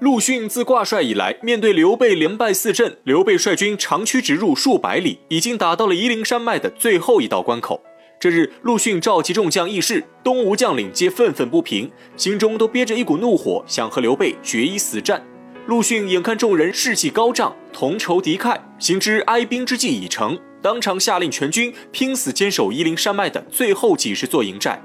陆逊自挂帅以来，面对刘备连败四阵，刘备率军长驱直入数百里，已经打到了夷陵山脉的最后一道关口。这日，陆逊召集众将议事，东吴将领皆愤愤不平，心中都憋着一股怒火，想和刘备决一死战。陆逊眼看众人士气高涨，同仇敌忾，行知哀兵之计已成，当场下令全军拼死坚守夷陵山脉的最后几十座营寨。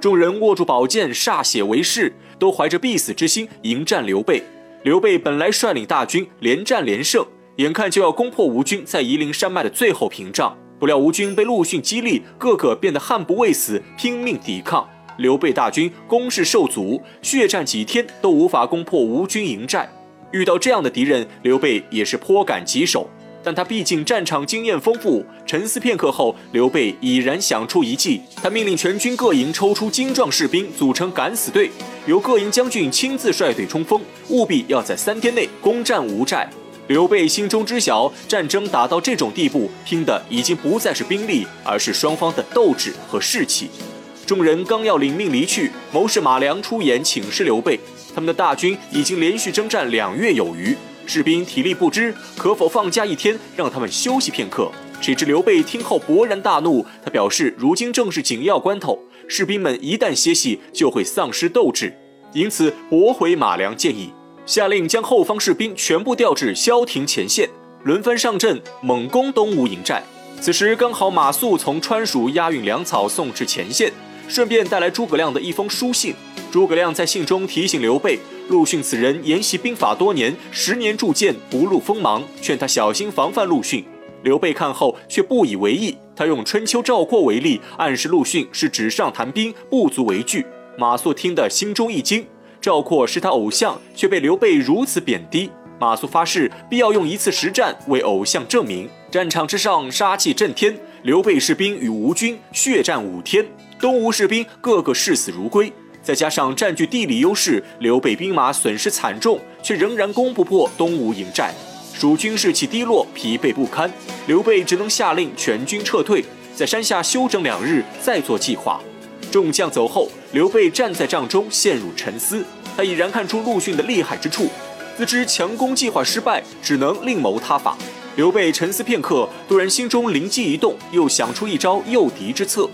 众人握住宝剑，歃血为誓，都怀着必死之心迎战刘备。刘备本来率领大军连战连胜，眼看就要攻破吴军在夷陵山脉的最后屏障。不料吴军被陆逊激励，个个变得悍不畏死，拼命抵抗。刘备大军攻势受阻，血战几天都无法攻破吴军营寨。遇到这样的敌人，刘备也是颇感棘手。但他毕竟战场经验丰富，沉思片刻后，刘备已然想出一计。他命令全军各营抽出精壮士兵，组成敢死队，由各营将军亲自率队冲锋，务必要在三天内攻占吴寨。刘备心中知晓，战争打到这种地步，拼的已经不再是兵力，而是双方的斗志和士气。众人刚要领命离去，谋士马良出言请示刘备：他们的大军已经连续征战两月有余，士兵体力不支，可否放假一天，让他们休息片刻？谁知刘备听后勃然大怒，他表示：如今正是紧要关头，士兵们一旦歇息，就会丧失斗志，因此驳回马良建议。下令将后方士兵全部调至萧亭前线，轮番上阵猛攻东吴营寨。此时刚好马谡从川蜀押运粮草送至前线，顺便带来诸葛亮的一封书信。诸葛亮在信中提醒刘备，陆逊此人研习兵法多年，十年铸剑不露锋芒，劝他小心防范陆逊。刘备看后却不以为意，他用春秋赵括为例，暗示陆逊是纸上谈兵，不足为惧。马谡听得心中一惊。赵括是他偶像，却被刘备如此贬低。马谡发誓，必要用一次实战为偶像证明。战场之上，杀气震天。刘备士兵与吴军血战五天，东吴士兵个个视死如归。再加上占据地理优势，刘备兵马损失惨重，却仍然攻不破东吴营寨。蜀军士气低落，疲惫不堪。刘备只能下令全军撤退，在山下休整两日，再做计划。众将走后，刘备站在帐中陷入沉思。他已然看出陆逊的厉害之处，自知强攻计划失败，只能另谋他法。刘备沉思片刻，突然心中灵机一动，又想出一招诱敌之策。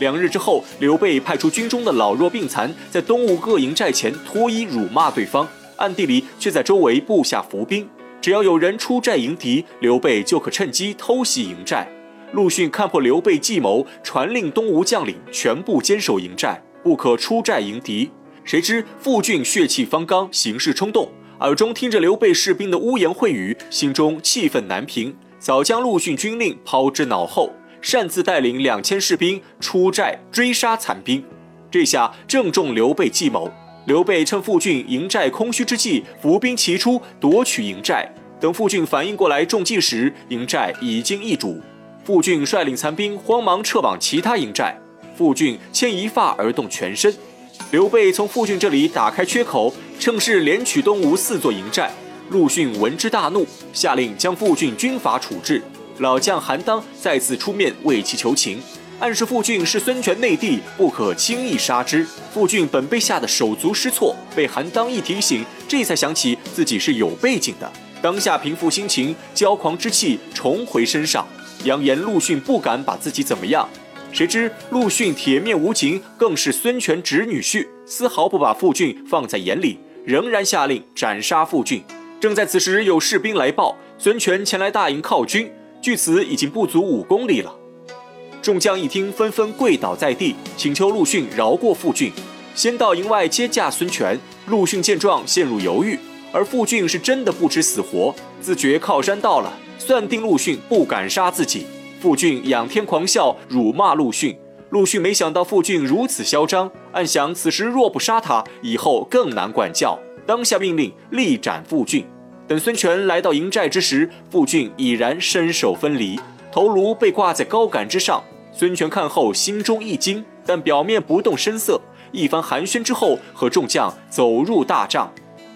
两日之后，刘备派出军中的老弱病残，在东吴各营寨前脱衣辱骂对方，暗地里却在周围布下伏兵。只要有人出寨迎敌，刘备就可趁机偷袭营寨。陆逊看破刘备计谋，传令东吴将领全部坚守营寨，不可出寨迎敌。谁知傅俊血气方刚，行事冲动，耳中听着刘备士兵的污言秽语，心中气愤难平，早将陆逊军令抛之脑后，擅自带领两千士兵出寨追杀残兵。这下正中刘备计谋。刘备趁傅俊营寨空虚之际，伏兵齐出，夺取营寨。等傅俊反应过来中计时，营寨已经易主。傅俊率领残兵慌忙撤往其他营寨，傅俊牵一发而动全身。刘备从傅俊这里打开缺口，趁势连取东吴四座营寨。陆逊闻之大怒，下令将傅俊军法处置。老将韩当再次出面为其求情，暗示傅俊是孙权内弟，不可轻易杀之。傅俊本被吓得手足失措，被韩当一提醒，这才想起自己是有背景的，当下平复心情，骄狂之气重回身上。扬言陆逊不敢把自己怎么样，谁知陆逊铁面无情，更是孙权侄女婿，丝毫不把傅俊放在眼里，仍然下令斩杀傅俊。正在此时，有士兵来报，孙权前来大营犒军，距此已经不足五公里了。众将一听，纷纷跪倒在地，请求陆逊饶过傅俊，先到营外接驾孙权。陆逊见状，陷入犹豫，而傅俊是真的不知死活，自觉靠山到了。算定陆逊不敢杀自己，傅俊仰天狂笑，辱骂陆逊。陆逊没想到傅俊如此嚣张，暗想此时若不杀他，以后更难管教，当下命令力斩傅俊。等孙权来到营寨之时，傅俊已然身首分离，头颅被挂在高杆之上。孙权看后心中一惊，但表面不动声色。一番寒暄之后，和众将走入大帐。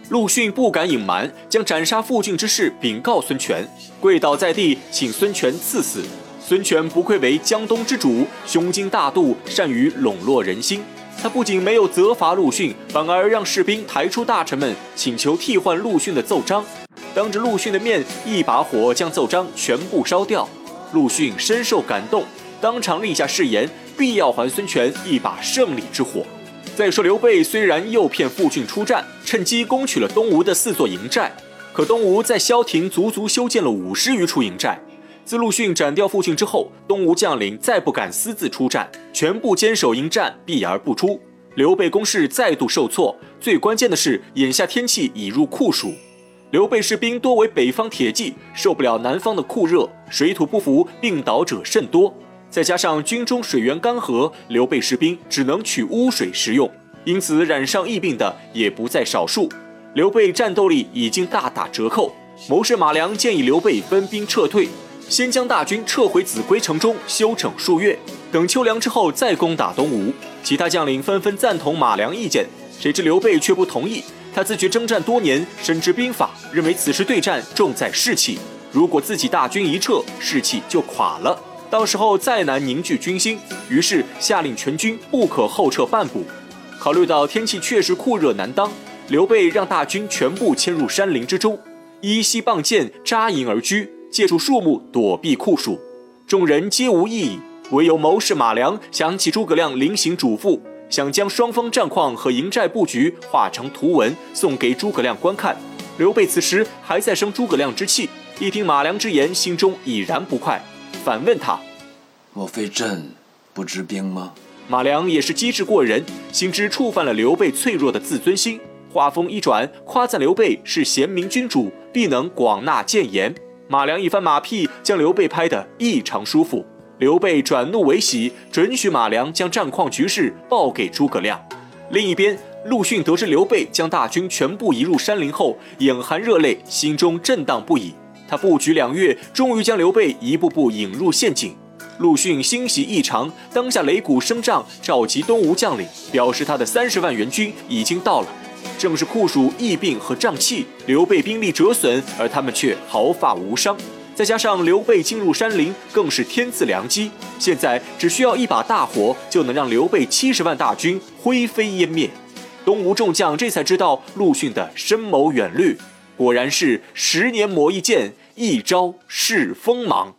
陆逊不敢隐瞒，将斩杀傅俊之事禀告孙权，跪倒在地，请孙权赐死。孙权不愧为江东之主，胸襟大度，善于笼络人心，他不仅没有责罚陆逊，反而让士兵抬出大臣们请求替换陆逊的奏章，当着陆逊的面一把火将奏章全部烧掉。陆逊深受感动，当场立下誓言，必要还孙权一把胜利之火。再说刘备虽然诱骗傅俊出战，趁机攻取了东吴的四座营寨，可东吴在萧亭足足修建了五十余处营寨。自陆逊斩掉父亲之后，东吴将领再不敢私自出战，全部坚守营寨，避而不出。刘备攻势再度受挫。最关键的是，眼下天气已入酷暑，刘备士兵多为北方铁骑，受不了南方的酷热，水土不服，病倒者甚多。再加上军中水源干涸，刘备士兵只能取污水食用，因此染上疫病的也不在少数。刘备战斗力已经大打折扣。谋士马良建议刘备分兵撤退。先将大军撤回秭归城中休整数月，等秋凉之后再攻打东吴。其他将领纷纷赞同马良意见，谁知刘备却不同意。他自觉征战多年，深知兵法，认为此时对战重在士气。如果自己大军一撤，士气就垮了，到时候再难凝聚军心。于是下令全军不可后撤半步。考虑到天气确实酷热难当，刘备让大军全部迁入山林之中，依稀傍涧扎营而居。借助树木躲避酷暑，众人皆无异议，唯有谋士马良想起诸葛亮临行嘱咐，想将双方战况和营寨布局画成图文送给诸葛亮观看。刘备此时还在生诸葛亮之气，一听马良之言，心中已然不快，反问他：“莫非朕不知兵吗？”马良也是机智过人，心知触犯了刘备脆弱的自尊心，话锋一转，夸赞刘备是贤明君主，必能广纳谏言。马良一番马屁，将刘备拍得异常舒服。刘备转怒为喜，准许马良将战况局势报给诸葛亮。另一边，陆逊得知刘备将大军全部移入山林后，眼含热泪，心中震荡不已。他布局两月，终于将刘备一步步引入陷阱。陆逊欣喜异常，当下擂鼓声仗，召集东吴将领，表示他的三十万援军已经到了。正是酷暑、疫病和瘴气，刘备兵力折损，而他们却毫发无伤。再加上刘备进入山林，更是天赐良机。现在只需要一把大火，就能让刘备七十万大军灰飞烟灭。东吴众将这才知道陆逊的深谋远虑，果然是十年磨一剑，一朝试锋芒。